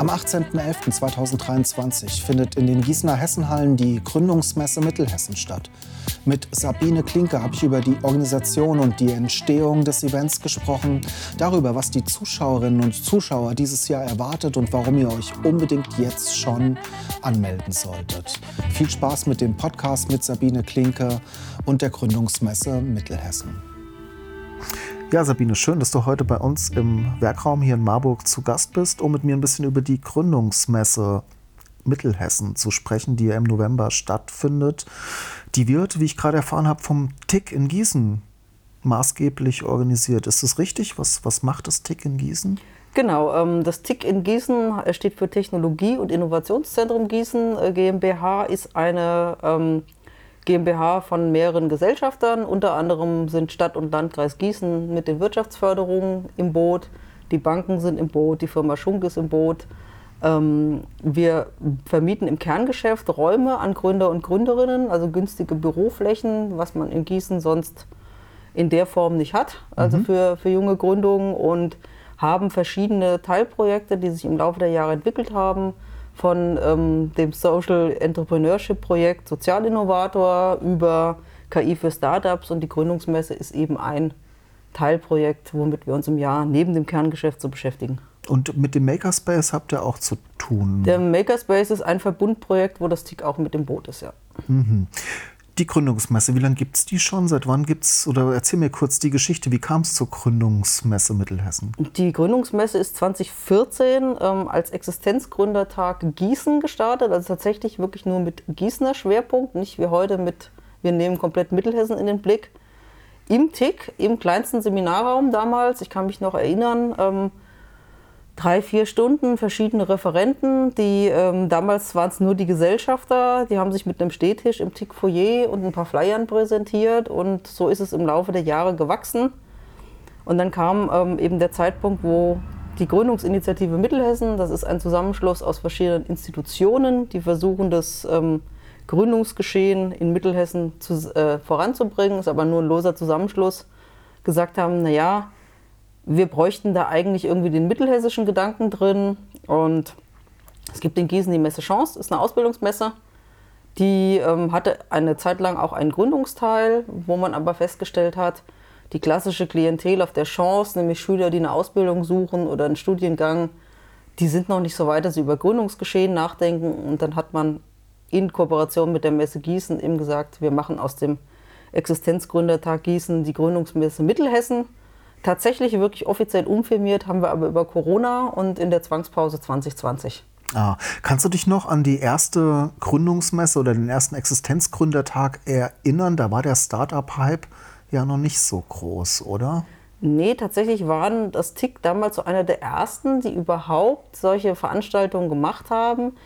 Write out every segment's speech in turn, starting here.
Am 18.11.2023 findet in den Gießener Hessenhallen die Gründungsmesse Mittelhessen statt. Mit Sabine Klinke habe ich über die Organisation und die Entstehung des Events gesprochen, darüber, was die Zuschauerinnen und Zuschauer dieses Jahr erwartet und warum ihr euch unbedingt jetzt schon anmelden solltet. Viel Spaß mit dem Podcast mit Sabine Klinke und der Gründungsmesse Mittelhessen. Ja, Sabine, schön, dass du heute bei uns im Werkraum hier in Marburg zu Gast bist, um mit mir ein bisschen über die Gründungsmesse Mittelhessen zu sprechen, die ja im November stattfindet. Die wird, wie ich gerade erfahren habe, vom TIC in Gießen maßgeblich organisiert. Ist das richtig? Was, was macht das TIC in Gießen? Genau, ähm, das TIC in Gießen steht für Technologie- und Innovationszentrum Gießen. Äh, GmbH ist eine ähm, GmbH von mehreren Gesellschaftern. Unter anderem sind Stadt und Landkreis Gießen mit den Wirtschaftsförderungen im Boot. Die Banken sind im Boot, die Firma Schunk ist im Boot. Ähm, wir vermieten im Kerngeschäft Räume an Gründer und Gründerinnen, also günstige Büroflächen, was man in Gießen sonst in der Form nicht hat, also mhm. für, für junge Gründungen und haben verschiedene Teilprojekte, die sich im Laufe der Jahre entwickelt haben von ähm, dem Social Entrepreneurship Projekt Sozialinnovator über KI für Startups und die Gründungsmesse ist eben ein Teilprojekt, womit wir uns im Jahr neben dem Kerngeschäft so beschäftigen. Und mit dem Makerspace habt ihr auch zu tun? Der Makerspace ist ein Verbundprojekt, wo das TIC auch mit dem Boot ist, ja. Mhm die Gründungsmesse, wie lange gibt es die schon? Seit wann gibt es, oder erzähl mir kurz die Geschichte, wie kam es zur Gründungsmesse Mittelhessen? Die Gründungsmesse ist 2014 ähm, als Existenzgründertag Gießen gestartet, also tatsächlich wirklich nur mit Gießener Schwerpunkt, nicht wie heute mit, wir nehmen komplett Mittelhessen in den Blick. Im TIC, im kleinsten Seminarraum damals, ich kann mich noch erinnern, ähm, drei, vier Stunden verschiedene Referenten, die ähm, damals waren es nur die Gesellschafter, die haben sich mit einem Stehtisch im TIC Foyer und ein paar Flyern präsentiert und so ist es im Laufe der Jahre gewachsen. Und dann kam ähm, eben der Zeitpunkt, wo die Gründungsinitiative Mittelhessen, das ist ein Zusammenschluss aus verschiedenen Institutionen, die versuchen, das ähm, Gründungsgeschehen in Mittelhessen zu, äh, voranzubringen, ist aber nur ein loser Zusammenschluss, gesagt haben, naja, wir bräuchten da eigentlich irgendwie den mittelhessischen Gedanken drin. Und es gibt in Gießen die Messe Chance, ist eine Ausbildungsmesse. Die ähm, hatte eine Zeit lang auch einen Gründungsteil, wo man aber festgestellt hat, die klassische Klientel auf der Chance, nämlich Schüler, die eine Ausbildung suchen oder einen Studiengang, die sind noch nicht so weit, dass sie über Gründungsgeschehen nachdenken. Und dann hat man in Kooperation mit der Messe Gießen eben gesagt, wir machen aus dem Existenzgründertag Gießen die Gründungsmesse Mittelhessen Tatsächlich wirklich offiziell umfirmiert haben wir aber über Corona und in der Zwangspause 2020. Ah, kannst du dich noch an die erste Gründungsmesse oder den ersten Existenzgründertag erinnern? Da war der Startup-Hype ja noch nicht so groß, oder? Nee, tatsächlich waren das TIC damals so einer der ersten, die überhaupt solche Veranstaltungen gemacht haben.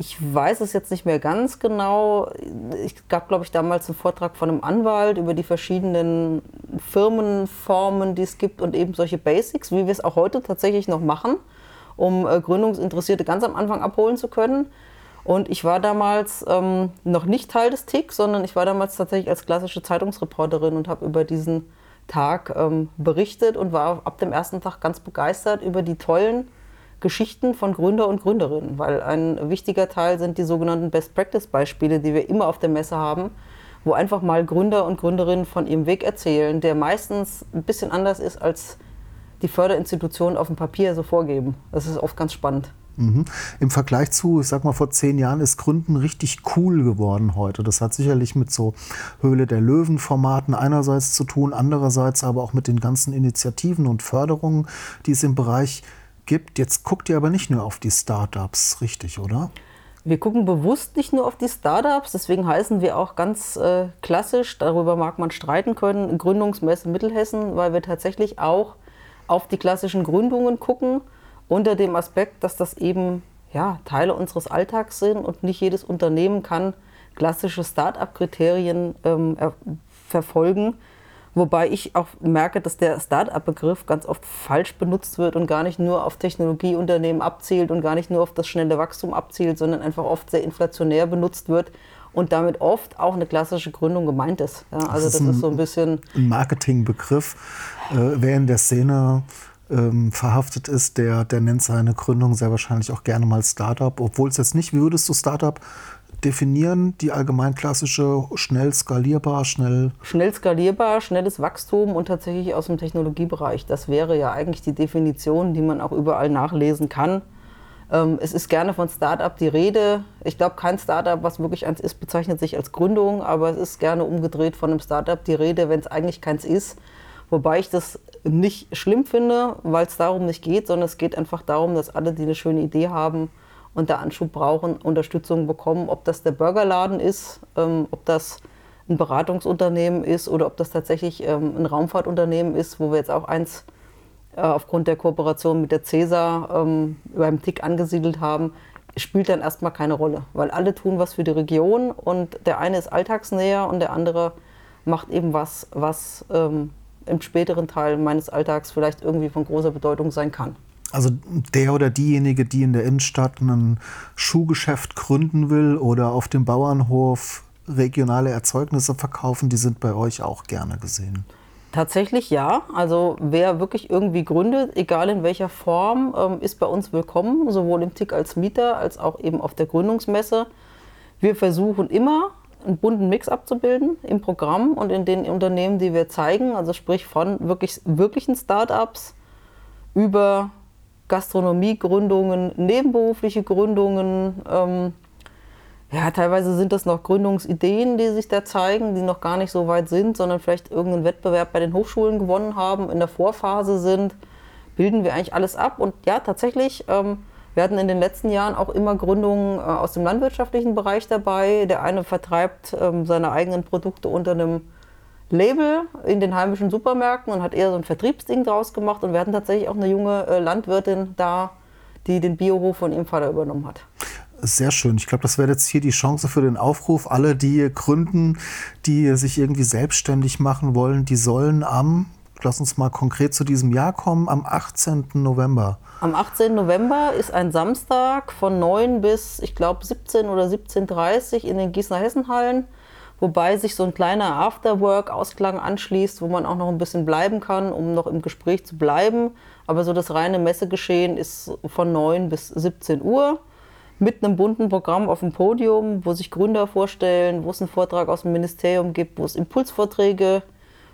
Ich weiß es jetzt nicht mehr ganz genau. Es gab, glaube ich, damals einen Vortrag von einem Anwalt über die verschiedenen Firmenformen, die es gibt und eben solche Basics, wie wir es auch heute tatsächlich noch machen, um äh, Gründungsinteressierte ganz am Anfang abholen zu können. Und ich war damals ähm, noch nicht Teil des TIC, sondern ich war damals tatsächlich als klassische Zeitungsreporterin und habe über diesen Tag ähm, berichtet und war ab dem ersten Tag ganz begeistert über die tollen Geschichten von Gründer und Gründerinnen, weil ein wichtiger Teil sind die sogenannten Best-Practice-Beispiele, die wir immer auf der Messe haben, wo einfach mal Gründer und Gründerinnen von ihrem Weg erzählen, der meistens ein bisschen anders ist, als die Förderinstitutionen auf dem Papier so vorgeben. Das ist oft ganz spannend. Mhm. Im Vergleich zu, ich sag mal, vor zehn Jahren ist Gründen richtig cool geworden heute. Das hat sicherlich mit so Höhle der Löwen-Formaten einerseits zu tun, andererseits aber auch mit den ganzen Initiativen und Förderungen, die es im Bereich gibt. Jetzt guckt ihr aber nicht nur auf die Startups, richtig, oder? Wir gucken bewusst nicht nur auf die Startups, deswegen heißen wir auch ganz äh, klassisch, darüber mag man streiten können, Gründungsmesse Mittelhessen, weil wir tatsächlich auch auf die klassischen Gründungen gucken, unter dem Aspekt, dass das eben ja, Teile unseres Alltags sind und nicht jedes Unternehmen kann klassische Start-up-Kriterien ähm, verfolgen. Wobei ich auch merke, dass der Start-up-Begriff ganz oft falsch benutzt wird und gar nicht nur auf Technologieunternehmen abzielt und gar nicht nur auf das schnelle Wachstum abzielt, sondern einfach oft sehr inflationär benutzt wird und damit oft auch eine klassische Gründung gemeint ist. Ja, also das, ist, das ist, so ein bisschen ein Marketingbegriff. Äh, wer in der Szene ähm, verhaftet ist, der, der nennt seine Gründung sehr wahrscheinlich auch gerne mal Startup, obwohl es jetzt nicht, wie würdest du Startup definieren, die allgemein klassische, schnell skalierbar, schnell. Schnell skalierbar, schnelles Wachstum und tatsächlich aus dem Technologiebereich. Das wäre ja eigentlich die Definition, die man auch überall nachlesen kann. Ähm, es ist gerne von Startup die Rede. Ich glaube, kein Startup, was wirklich eins ist, bezeichnet sich als Gründung, aber es ist gerne umgedreht von einem Startup die Rede, wenn es eigentlich keins ist. Wobei ich das nicht schlimm finde, weil es darum nicht geht, sondern es geht einfach darum, dass alle, die eine schöne Idee haben, und der Anschub brauchen, Unterstützung bekommen, ob das der Burgerladen ist, ähm, ob das ein Beratungsunternehmen ist oder ob das tatsächlich ähm, ein Raumfahrtunternehmen ist, wo wir jetzt auch eins äh, aufgrund der Kooperation mit der CESA ähm, beim TIC angesiedelt haben, spielt dann erstmal keine Rolle, weil alle tun was für die Region und der eine ist alltagsnäher und der andere macht eben was, was ähm, im späteren Teil meines Alltags vielleicht irgendwie von großer Bedeutung sein kann. Also der oder diejenige, die in der Innenstadt ein Schuhgeschäft gründen will oder auf dem Bauernhof regionale Erzeugnisse verkaufen, die sind bei euch auch gerne gesehen. Tatsächlich ja. Also wer wirklich irgendwie gründet, egal in welcher Form, ähm, ist bei uns willkommen, sowohl im TIC als Mieter als auch eben auf der Gründungsmesse. Wir versuchen immer einen bunten Mix abzubilden im Programm und in den Unternehmen, die wir zeigen, also sprich von wirklich wirklichen Startups über Gastronomiegründungen, nebenberufliche Gründungen. Ähm, ja, teilweise sind das noch Gründungsideen, die sich da zeigen, die noch gar nicht so weit sind, sondern vielleicht irgendeinen Wettbewerb bei den Hochschulen gewonnen haben, in der Vorphase sind. Bilden wir eigentlich alles ab. Und ja, tatsächlich, ähm, wir hatten in den letzten Jahren auch immer Gründungen äh, aus dem landwirtschaftlichen Bereich dabei. Der eine vertreibt ähm, seine eigenen Produkte unter einem Label in den heimischen Supermärkten und hat eher so ein Vertriebsding draus gemacht. Und wir hatten tatsächlich auch eine junge äh, Landwirtin da, die den Biohof von ihrem Vater übernommen hat. Sehr schön. Ich glaube, das wäre jetzt hier die Chance für den Aufruf. Alle, die gründen, die sich irgendwie selbstständig machen wollen, die sollen am, lass uns mal konkret zu diesem Jahr kommen, am 18. November. Am 18. November ist ein Samstag von 9 bis, ich glaube, 17 oder 17.30 Uhr in den Gießener Hessenhallen wobei sich so ein kleiner Afterwork-Ausklang anschließt, wo man auch noch ein bisschen bleiben kann, um noch im Gespräch zu bleiben. Aber so das reine Messegeschehen ist von 9 bis 17 Uhr mit einem bunten Programm auf dem Podium, wo sich Gründer vorstellen, wo es einen Vortrag aus dem Ministerium gibt, wo es Impulsvorträge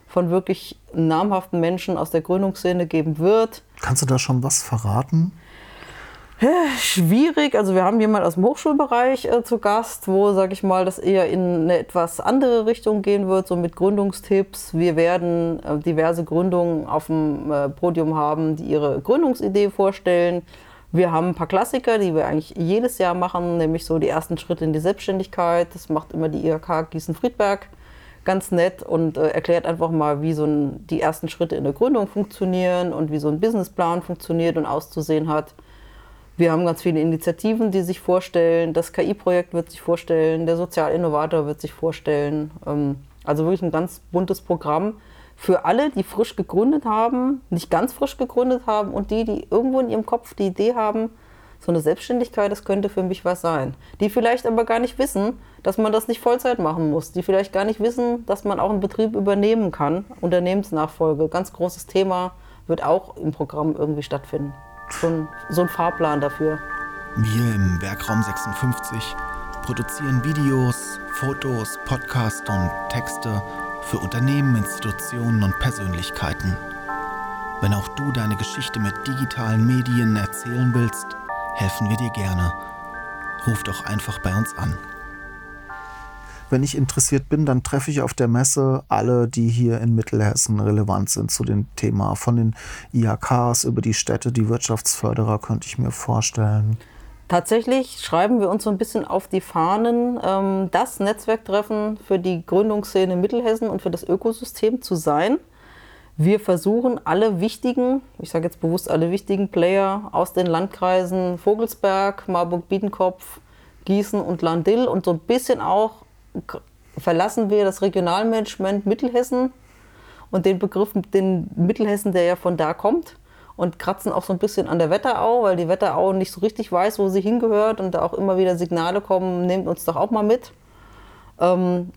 von wirklich namhaften Menschen aus der Gründungsszene geben wird. Kannst du da schon was verraten? Schwierig. Also wir haben jemanden aus dem Hochschulbereich äh, zu Gast, wo, sage ich mal, das eher in eine etwas andere Richtung gehen wird, so mit Gründungstipps. Wir werden äh, diverse Gründungen auf dem äh, Podium haben, die ihre Gründungsidee vorstellen. Wir haben ein paar Klassiker, die wir eigentlich jedes Jahr machen, nämlich so die ersten Schritte in die Selbstständigkeit. Das macht immer die IHK Gießen-Friedberg ganz nett und äh, erklärt einfach mal, wie so ein, die ersten Schritte in der Gründung funktionieren und wie so ein Businessplan funktioniert und auszusehen hat. Wir haben ganz viele Initiativen, die sich vorstellen. Das KI-Projekt wird sich vorstellen, der Sozialinnovator wird sich vorstellen. Ähm, also wirklich ein ganz buntes Programm für alle, die frisch gegründet haben, nicht ganz frisch gegründet haben und die, die irgendwo in ihrem Kopf die Idee haben, so eine Selbstständigkeit, das könnte für mich was sein. Die vielleicht aber gar nicht wissen, dass man das nicht Vollzeit machen muss. Die vielleicht gar nicht wissen, dass man auch einen Betrieb übernehmen kann. Unternehmensnachfolge, ganz großes Thema, wird auch im Programm irgendwie stattfinden so ein, so ein Fahrplan dafür. Wir im Werkraum 56 produzieren Videos, Fotos, Podcasts und Texte für Unternehmen, Institutionen und Persönlichkeiten. Wenn auch du deine Geschichte mit digitalen Medien erzählen willst, helfen wir dir gerne. Ruf doch einfach bei uns an wenn ich interessiert bin, dann treffe ich auf der Messe alle, die hier in Mittelhessen relevant sind zu dem Thema. Von den IHKs über die Städte, die Wirtschaftsförderer, könnte ich mir vorstellen. Tatsächlich schreiben wir uns so ein bisschen auf die Fahnen, ähm, das Netzwerktreffen für die Gründungsszene Mittelhessen und für das Ökosystem zu sein. Wir versuchen alle wichtigen, ich sage jetzt bewusst alle wichtigen Player aus den Landkreisen Vogelsberg, Marburg-Biedenkopf, Gießen und Landil und so ein bisschen auch verlassen wir das Regionalmanagement Mittelhessen und den Begriff, den Mittelhessen, der ja von da kommt und kratzen auch so ein bisschen an der Wetterau, weil die Wetterau nicht so richtig weiß, wo sie hingehört und da auch immer wieder Signale kommen, nehmt uns doch auch mal mit. Ähm,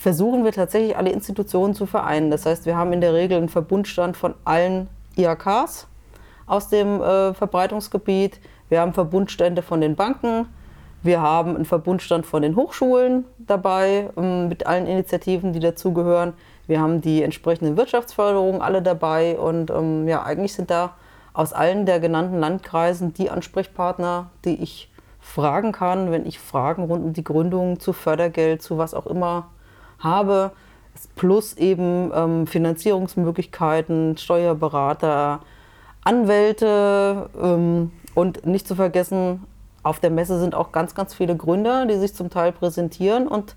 versuchen wir tatsächlich alle Institutionen zu vereinen. Das heißt, wir haben in der Regel einen Verbundstand von allen IHKs aus dem äh, Verbreitungsgebiet. Wir haben Verbundstände von den Banken. Wir haben einen Verbundstand von den Hochschulen dabei ähm, mit allen Initiativen, die dazugehören. Wir haben die entsprechenden Wirtschaftsförderungen alle dabei und ähm, ja, eigentlich sind da aus allen der genannten Landkreisen die Ansprechpartner, die ich fragen kann, wenn ich Fragen rund um die Gründung zu Fördergeld, zu was auch immer habe, plus eben ähm, Finanzierungsmöglichkeiten, Steuerberater, Anwälte ähm, und nicht zu vergessen, auf der Messe sind auch ganz, ganz viele Gründer, die sich zum Teil präsentieren und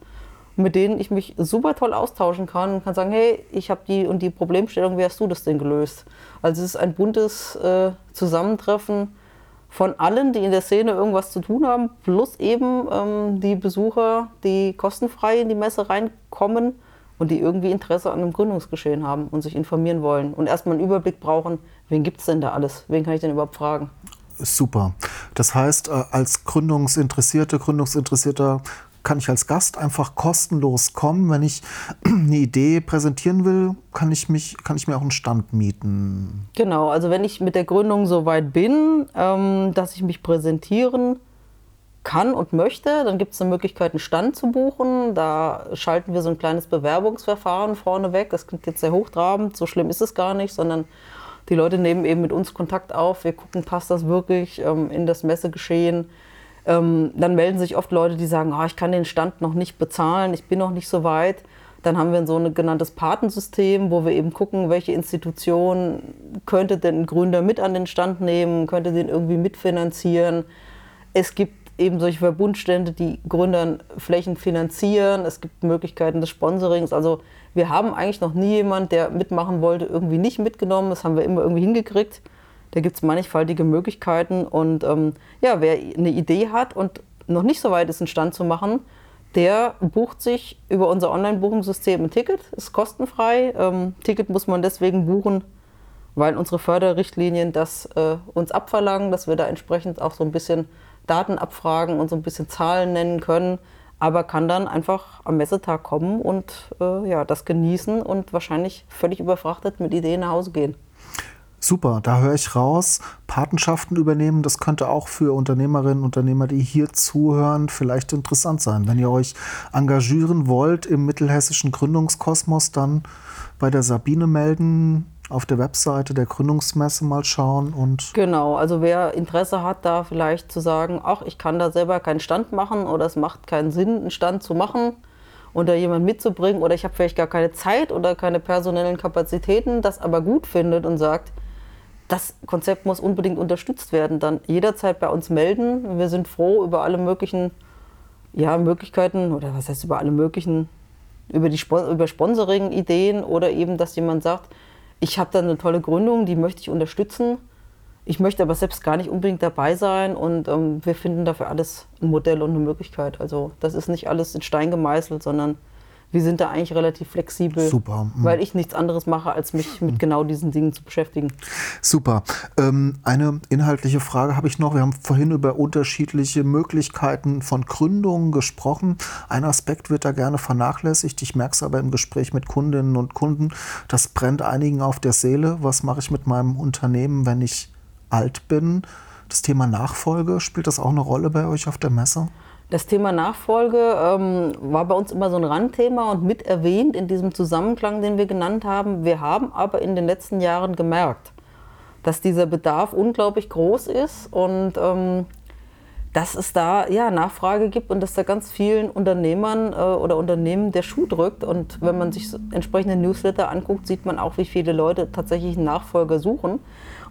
mit denen ich mich super toll austauschen kann und kann sagen, hey, ich habe die und die Problemstellung, wie hast du das denn gelöst? Also es ist ein buntes äh, Zusammentreffen von allen, die in der Szene irgendwas zu tun haben, plus eben ähm, die Besucher, die kostenfrei in die Messe reinkommen und die irgendwie Interesse an einem Gründungsgeschehen haben und sich informieren wollen und erstmal einen Überblick brauchen, wen gibt es denn da alles? Wen kann ich denn überhaupt fragen? Super. Das heißt, äh, als Gründungsinteressierte, Gründungsinteressierter kann ich als Gast einfach kostenlos kommen. Wenn ich eine Idee präsentieren will, kann ich, mich, kann ich mir auch einen Stand mieten. Genau, also wenn ich mit der Gründung so weit bin, ähm, dass ich mich präsentieren kann und möchte, dann gibt es eine Möglichkeit, einen Stand zu buchen. Da schalten wir so ein kleines Bewerbungsverfahren vorneweg. Das klingt jetzt sehr hochtrabend, so schlimm ist es gar nicht, sondern die Leute nehmen eben mit uns Kontakt auf. Wir gucken, passt das wirklich ähm, in das Messegeschehen ähm, dann melden sich oft Leute, die sagen, oh, ich kann den Stand noch nicht bezahlen, ich bin noch nicht so weit. Dann haben wir so ein genanntes Patensystem, wo wir eben gucken, welche Institution könnte denn ein Gründer mit an den Stand nehmen, könnte den irgendwie mitfinanzieren. Es gibt eben solche Verbundstände, die Gründern Flächen finanzieren. Es gibt Möglichkeiten des Sponsorings. Also wir haben eigentlich noch nie jemanden, der mitmachen wollte, irgendwie nicht mitgenommen. Das haben wir immer irgendwie hingekriegt. Da gibt es mannigfaltige Möglichkeiten. Und ähm, ja, wer eine Idee hat und noch nicht so weit ist, einen Stand zu machen, der bucht sich über unser Online-Buchungssystem ein Ticket. Ist kostenfrei. Ähm, Ticket muss man deswegen buchen, weil unsere Förderrichtlinien das äh, uns abverlangen, dass wir da entsprechend auch so ein bisschen Daten abfragen und so ein bisschen Zahlen nennen können. Aber kann dann einfach am Messetag kommen und äh, ja, das genießen und wahrscheinlich völlig überfrachtet mit Ideen nach Hause gehen. Super, da höre ich raus. Patenschaften übernehmen, das könnte auch für Unternehmerinnen und Unternehmer, die hier zuhören, vielleicht interessant sein. Wenn ihr euch engagieren wollt im mittelhessischen Gründungskosmos, dann bei der Sabine melden, auf der Webseite der Gründungsmesse mal schauen und. Genau, also wer Interesse hat, da vielleicht zu sagen, ach, ich kann da selber keinen Stand machen oder es macht keinen Sinn, einen Stand zu machen und da jemanden mitzubringen oder ich habe vielleicht gar keine Zeit oder keine personellen Kapazitäten, das aber gut findet und sagt, das Konzept muss unbedingt unterstützt werden. Dann jederzeit bei uns melden. Wir sind froh über alle möglichen ja, Möglichkeiten oder was heißt über alle möglichen, über, über Sponsoring-Ideen oder eben, dass jemand sagt, ich habe da eine tolle Gründung, die möchte ich unterstützen. Ich möchte aber selbst gar nicht unbedingt dabei sein und ähm, wir finden dafür alles ein Modell und eine Möglichkeit. Also das ist nicht alles in Stein gemeißelt, sondern wir sind da eigentlich relativ flexibel, Super. Mhm. weil ich nichts anderes mache, als mich mit genau diesen Dingen zu beschäftigen. Super. Ähm, eine inhaltliche Frage habe ich noch. Wir haben vorhin über unterschiedliche Möglichkeiten von Gründungen gesprochen. Ein Aspekt wird da gerne vernachlässigt. Ich merke es aber im Gespräch mit Kundinnen und Kunden. Das brennt einigen auf der Seele. Was mache ich mit meinem Unternehmen, wenn ich alt bin? Das Thema Nachfolge, spielt das auch eine Rolle bei euch auf der Messe? Das Thema Nachfolge ähm, war bei uns immer so ein Randthema und mit erwähnt in diesem Zusammenklang, den wir genannt haben. Wir haben aber in den letzten Jahren gemerkt, dass dieser Bedarf unglaublich groß ist und ähm, dass es da ja, Nachfrage gibt und dass da ganz vielen Unternehmern äh, oder Unternehmen der Schuh drückt. Und wenn man sich entsprechende Newsletter anguckt, sieht man auch, wie viele Leute tatsächlich einen Nachfolger suchen.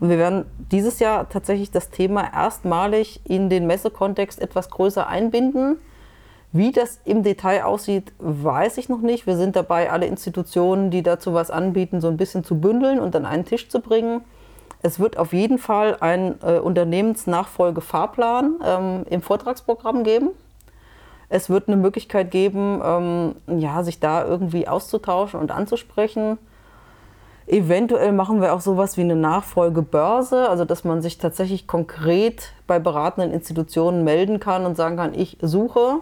Und wir werden dieses Jahr tatsächlich das Thema erstmalig in den Messekontext etwas größer einbinden. Wie das im Detail aussieht, weiß ich noch nicht. Wir sind dabei, alle Institutionen, die dazu was anbieten, so ein bisschen zu bündeln und an einen Tisch zu bringen. Es wird auf jeden Fall einen äh, Unternehmensnachfolgefahrplan ähm, im Vortragsprogramm geben. Es wird eine Möglichkeit geben, ähm, ja, sich da irgendwie auszutauschen und anzusprechen. Eventuell machen wir auch sowas wie eine Nachfolgebörse, also dass man sich tatsächlich konkret bei beratenden Institutionen melden kann und sagen kann, ich suche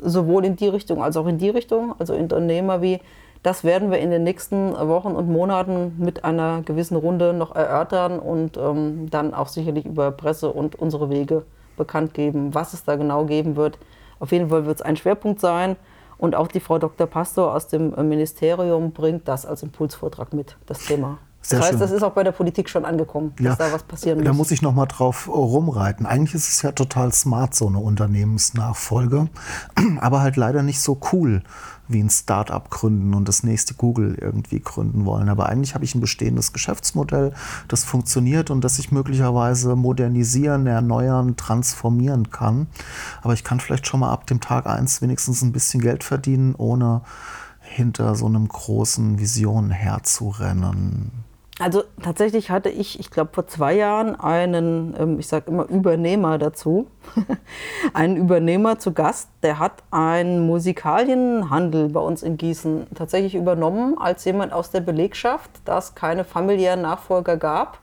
sowohl in die Richtung als auch in die Richtung, also Unternehmer wie, das werden wir in den nächsten Wochen und Monaten mit einer gewissen Runde noch erörtern und ähm, dann auch sicherlich über Presse und unsere Wege bekannt geben, was es da genau geben wird. Auf jeden Fall wird es ein Schwerpunkt sein. Und auch die Frau Dr. Pastor aus dem Ministerium bringt das als Impulsvortrag mit, das Thema. Sehr das heißt, schön. das ist auch bei der Politik schon angekommen, dass da was passieren muss. Da muss ich noch mal drauf rumreiten. Eigentlich ist es ja total smart, so eine Unternehmensnachfolge, aber halt leider nicht so cool wie ein Start-up gründen und das nächste Google irgendwie gründen wollen. Aber eigentlich habe ich ein bestehendes Geschäftsmodell, das funktioniert und das ich möglicherweise modernisieren, erneuern, transformieren kann. Aber ich kann vielleicht schon mal ab dem Tag eins wenigstens ein bisschen Geld verdienen, ohne hinter so einem großen Vision herzurennen. Also tatsächlich hatte ich, ich glaube vor zwei Jahren einen, ähm, ich sage immer Übernehmer dazu, einen Übernehmer zu Gast, der hat einen Musikalienhandel bei uns in Gießen tatsächlich übernommen als jemand aus der Belegschaft, da es keine familiären Nachfolger gab.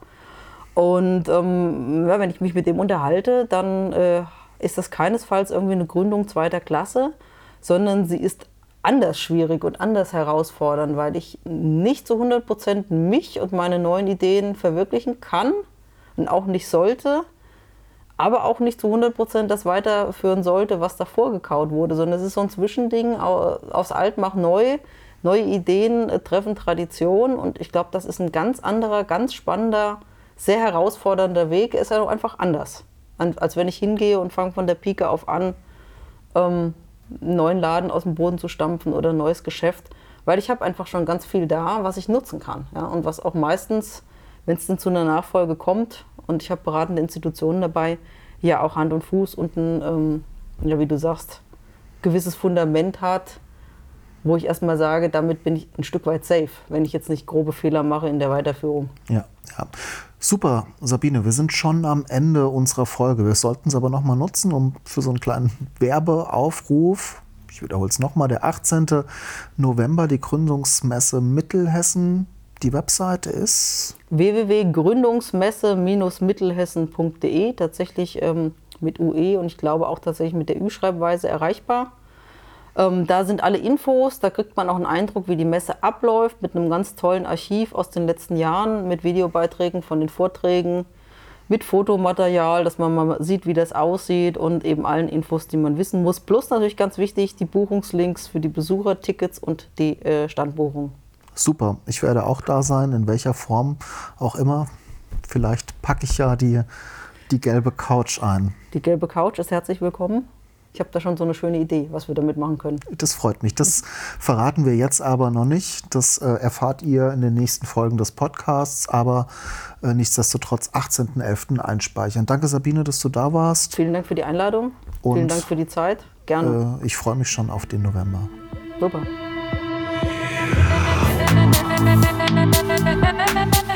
Und ähm, wenn ich mich mit dem unterhalte, dann äh, ist das keinesfalls irgendwie eine Gründung zweiter Klasse, sondern sie ist anders schwierig und anders herausfordernd, weil ich nicht zu 100 Prozent mich und meine neuen Ideen verwirklichen kann und auch nicht sollte, aber auch nicht zu 100 Prozent das weiterführen sollte, was davor gekaut wurde, sondern es ist so ein Zwischending aus alt mach neu. Neue Ideen äh, treffen Tradition und ich glaube, das ist ein ganz anderer, ganz spannender, sehr herausfordernder Weg. Ist ja auch einfach anders, als wenn ich hingehe und fange von der Pike auf an. Ähm, einen neuen Laden aus dem Boden zu stampfen oder ein neues Geschäft, weil ich habe einfach schon ganz viel da, was ich nutzen kann. Ja? Und was auch meistens, wenn es dann zu einer Nachfolge kommt und ich habe beratende Institutionen dabei, ja auch Hand und Fuß und ein, ähm, ja, wie du sagst, gewisses Fundament hat, wo ich erstmal sage, damit bin ich ein Stück weit safe, wenn ich jetzt nicht grobe Fehler mache in der Weiterführung. Ja, ja. Super, Sabine, wir sind schon am Ende unserer Folge. Wir sollten es aber nochmal nutzen, um für so einen kleinen Werbeaufruf, ich wiederhole es nochmal, der 18. November, die Gründungsmesse Mittelhessen. Die Webseite ist www.gründungsmesse-mittelhessen.de, tatsächlich ähm, mit UE und ich glaube auch tatsächlich mit der Ü-Schreibweise erreichbar. Ähm, da sind alle Infos, da kriegt man auch einen Eindruck, wie die Messe abläuft, mit einem ganz tollen Archiv aus den letzten Jahren, mit Videobeiträgen von den Vorträgen, mit Fotomaterial, dass man mal sieht, wie das aussieht und eben allen Infos, die man wissen muss. Plus natürlich ganz wichtig, die Buchungslinks für die Besuchertickets und die äh, Standbuchung. Super, ich werde auch da sein, in welcher Form auch immer. Vielleicht packe ich ja die, die gelbe Couch ein. Die gelbe Couch ist herzlich willkommen. Ich habe da schon so eine schöne Idee, was wir damit machen können. Das freut mich. Das verraten wir jetzt aber noch nicht. Das äh, erfahrt ihr in den nächsten Folgen des Podcasts, aber äh, nichtsdestotrotz 18.11. einspeichern. Danke Sabine, dass du da warst. Vielen Dank für die Einladung. Und, Vielen Dank für die Zeit. Gerne. Äh, ich freue mich schon auf den November. Super.